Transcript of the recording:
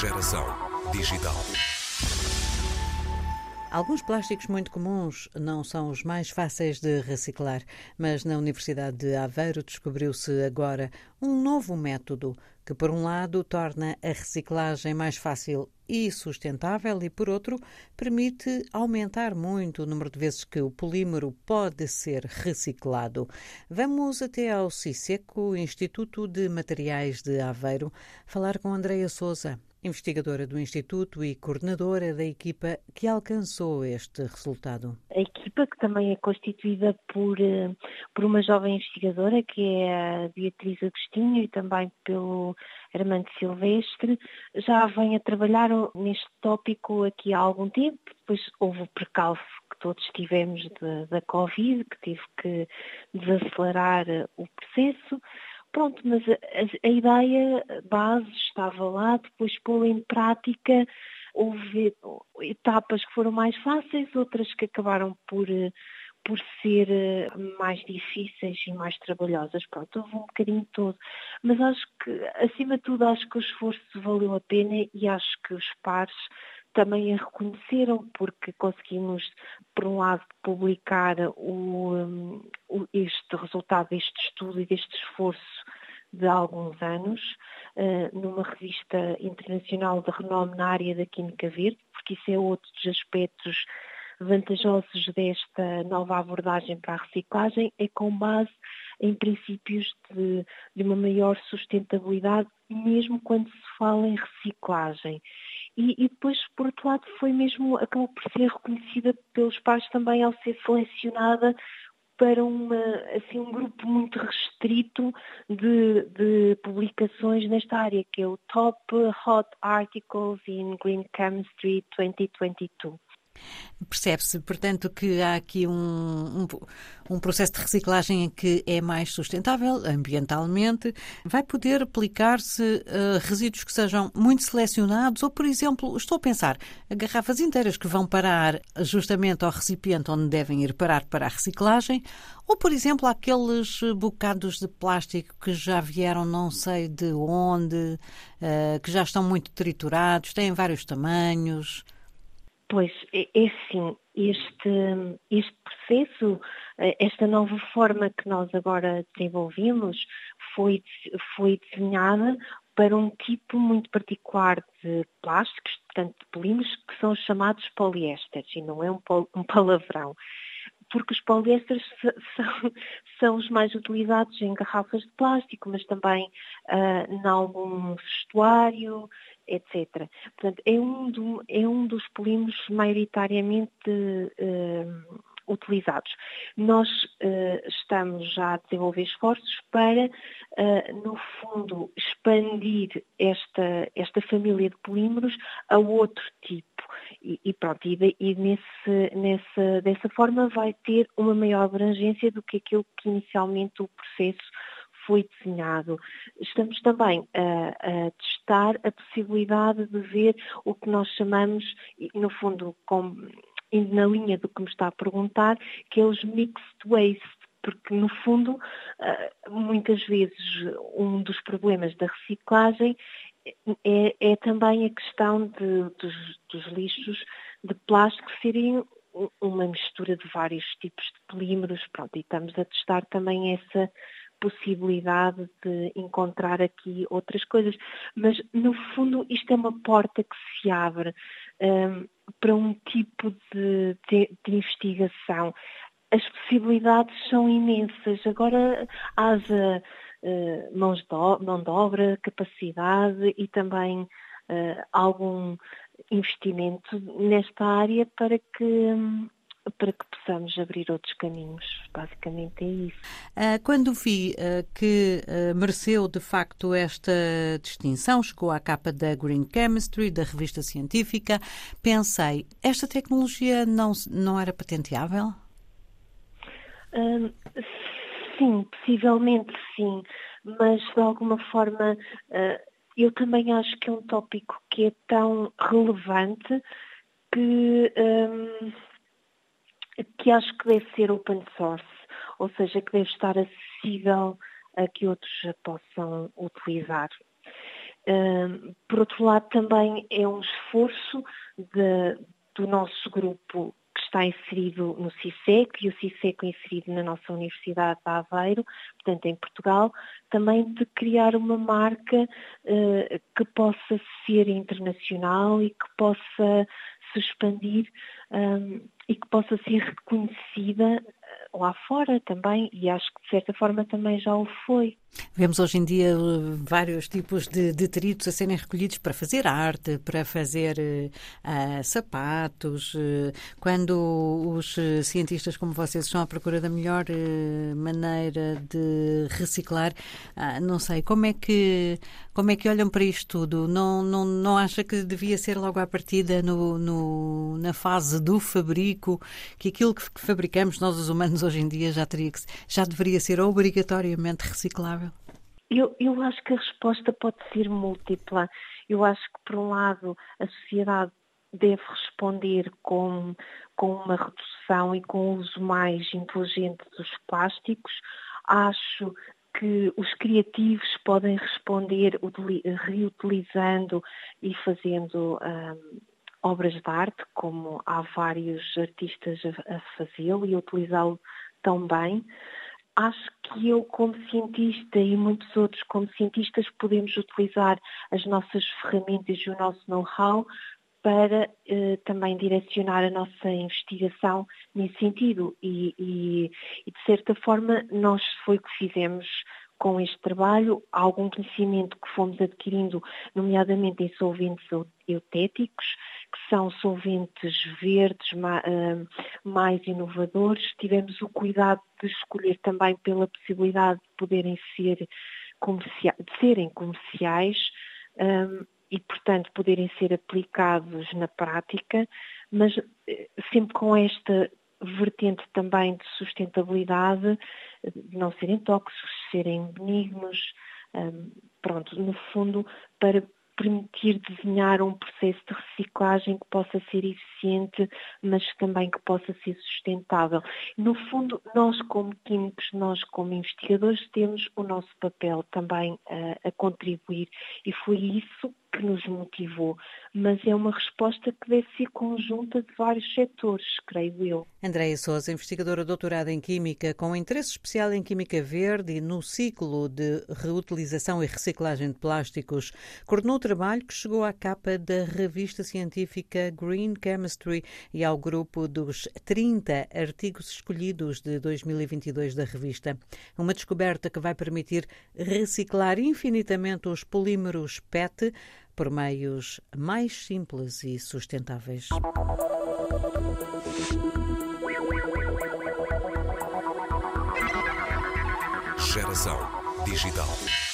Geração digital. Alguns plásticos muito comuns não são os mais fáceis de reciclar, mas na Universidade de Aveiro descobriu-se agora um novo método que, por um lado, torna a reciclagem mais fácil e sustentável e, por outro, permite aumentar muito o número de vezes que o polímero pode ser reciclado. Vamos até ao CISECO, Instituto de Materiais de Aveiro, falar com Andreia Souza investigadora do Instituto e coordenadora da equipa que alcançou este resultado. A equipa, que também é constituída por, eh, por uma jovem investigadora, que é a Beatriz Agostinho, e também pelo Armando Silvestre, já vem a trabalhar neste tópico aqui há algum tempo, depois houve o precalço que todos tivemos da Covid, que teve que desacelerar o processo, Pronto, mas a, a, ideia base estava lá, depois pô-la em prática, houve etapas que foram mais fáceis, outras que acabaram por, por ser eh, mais difíceis e mais trabalhosas. Pronto, houve um bocadinho todo. Mas acho que, acima de tudo, acho que o esforço valeu a pena e acho que os pares também a reconheceram porque conseguimos, por um lado, publicar o, o, este resultado deste estudo e deste esforço de alguns anos uh, numa revista internacional de renome na área da Química Verde, porque isso é outro dos aspectos vantajosos desta nova abordagem para a reciclagem, é com base em princípios de, de uma maior sustentabilidade, mesmo quando se fala em reciclagem. E, e, depois, por outro lado, foi mesmo, acabou por ser reconhecida pelos pais também ao ser selecionada para uma, assim, um grupo muito restrito de, de, publicações nesta área, que é o Top Hot Articles in Green Chemistry 2022. Percebe-se, portanto, que há aqui um, um, um, processo de reciclagem que é mais sustentável ambientalmente. Vai poder aplicar-se uh, resíduos que sejam muito selecionados, ou, por exemplo, estou a pensar, garrafas inteiras que vão parar justamente ao recipiente onde devem ir parar para a reciclagem, ou, por exemplo, aqueles bocados de plástico que já vieram não sei de onde, uh, que já estão muito triturados, têm vários tamanhos. Pois, é, é assim, este, este processo, eh, esta nova forma que nós agora desenvolvemos foi, foi desenhada para um tipo muito particular de plásticos, portanto de polímeros, que são os chamados poliésteres, e não é um, um palavrão porque os poliésteres são, são, os mais utilizados em garrafas de plástico, mas também uh, em algum vestuário, etc. Portanto, é um, do, é um dos polímeros maioritariamente uh, utilizados. Nós uh, estamos já a desenvolver esforços para, uh, no fundo, expandir esta, esta família de polímeros a outro tipo. E, e pronto, e, e nesse, nessa, dessa forma vai ter uma maior abrangência do que aquilo que inicialmente o processo foi desenhado. Estamos também a, a, testar a possibilidade de ver o que nós chamamos, no fundo, com, na linha do que me está a perguntar, que é os mixed waste, porque no fundo, muitas vezes, um dos problemas da reciclagem é, é também a questão de, dos, dos lixos de plástico serem uma mistura de vários tipos de polímeros, pronto, e estamos a testar também essa possibilidade de encontrar aqui outras coisas. Mas, no fundo, isto é uma porta que se abre um, para um tipo de, de, de investigação. As possibilidades são imensas. Agora haja uh, mãos de, mão de obra, capacidade e também uh, algum investimento nesta área para que um, para que possamos abrir outros caminhos. Basicamente é isso. Ah, quando vi ah, que ah, mereceu de facto esta distinção, chegou à capa da Green Chemistry, da revista científica, pensei, esta tecnologia não, não era patenteável? sim, possivelmente sim, mas de alguma forma eu também acho que é um tópico que é tão relevante que que acho que deve ser open source, ou seja, que deve estar acessível a que outros possam utilizar. por outro lado, também é um esforço de, do nosso grupo que está inserido no CISEC e o CISEC inserido na nossa Universidade de Aveiro, portanto em Portugal, também de criar uma marca uh, que possa ser internacional e que possa se expandir um, e que possa ser reconhecida lá fora também, e acho que de certa forma também já o foi. Vemos hoje em dia uh, vários tipos de detritos a serem recolhidos para fazer arte, para fazer uh, sapatos. Uh, quando os cientistas como vocês estão à procura da melhor uh, maneira de reciclar, uh, não sei, como é que como é que olham para isto tudo? Não, não, não acha que devia ser logo à partida no, no na fase do fabrico, que aquilo que fabricamos nós os humanos hoje em dia já, teria que, já deveria ser obrigatoriamente reciclável? Eu, eu acho que a resposta pode ser múltipla. Eu acho que, por um lado, a sociedade deve responder com, com uma redução e com o uso mais inteligente dos plásticos. Acho que os criativos podem responder reutilizando e fazendo um, obras de arte, como há vários artistas a, fazê-lo e a utilizá-lo tão bem. Acho que eu, como cientista, e muitos outros como cientistas, podemos utilizar as nossas ferramentas e o nosso know-how para eh, também direcionar a nossa investigação nesse sentido. E, e, e, de certa forma, nós foi o que fizemos com este trabalho, algum conhecimento que fomos adquirindo, nomeadamente em solventes eutéticos, que são solventes verdes eh, mais inovadores. Tivemos o cuidado de escolher também pela possibilidade de poderem ser de serem comerciais um, e, portanto, poderem ser aplicados na prática, mas eh, sempre com esta vertente também de sustentabilidade, de não serem tóxicos, serem benignos, pronto, no fundo, para permitir desenhar um processo de reciclagem que possa ser eficiente, mas também que possa ser sustentável. No fundo, nós como químicos, nós como investigadores, temos o nosso papel também a, a contribuir e foi isso que nos motivou, mas é uma resposta que deve ser conjunta de vários setores, creio eu. Andréia Souza, investigadora doutorada em Química, com interesse especial em Química Verde e no ciclo de reutilização e reciclagem de plásticos, coordenou o trabalho que chegou à capa da revista científica Green Chemistry e ao grupo dos 30 artigos escolhidos de 2022 da revista. Uma descoberta que vai permitir reciclar infinitamente os polímeros PET por meios mais simples e sustentáveis. Geração Digital.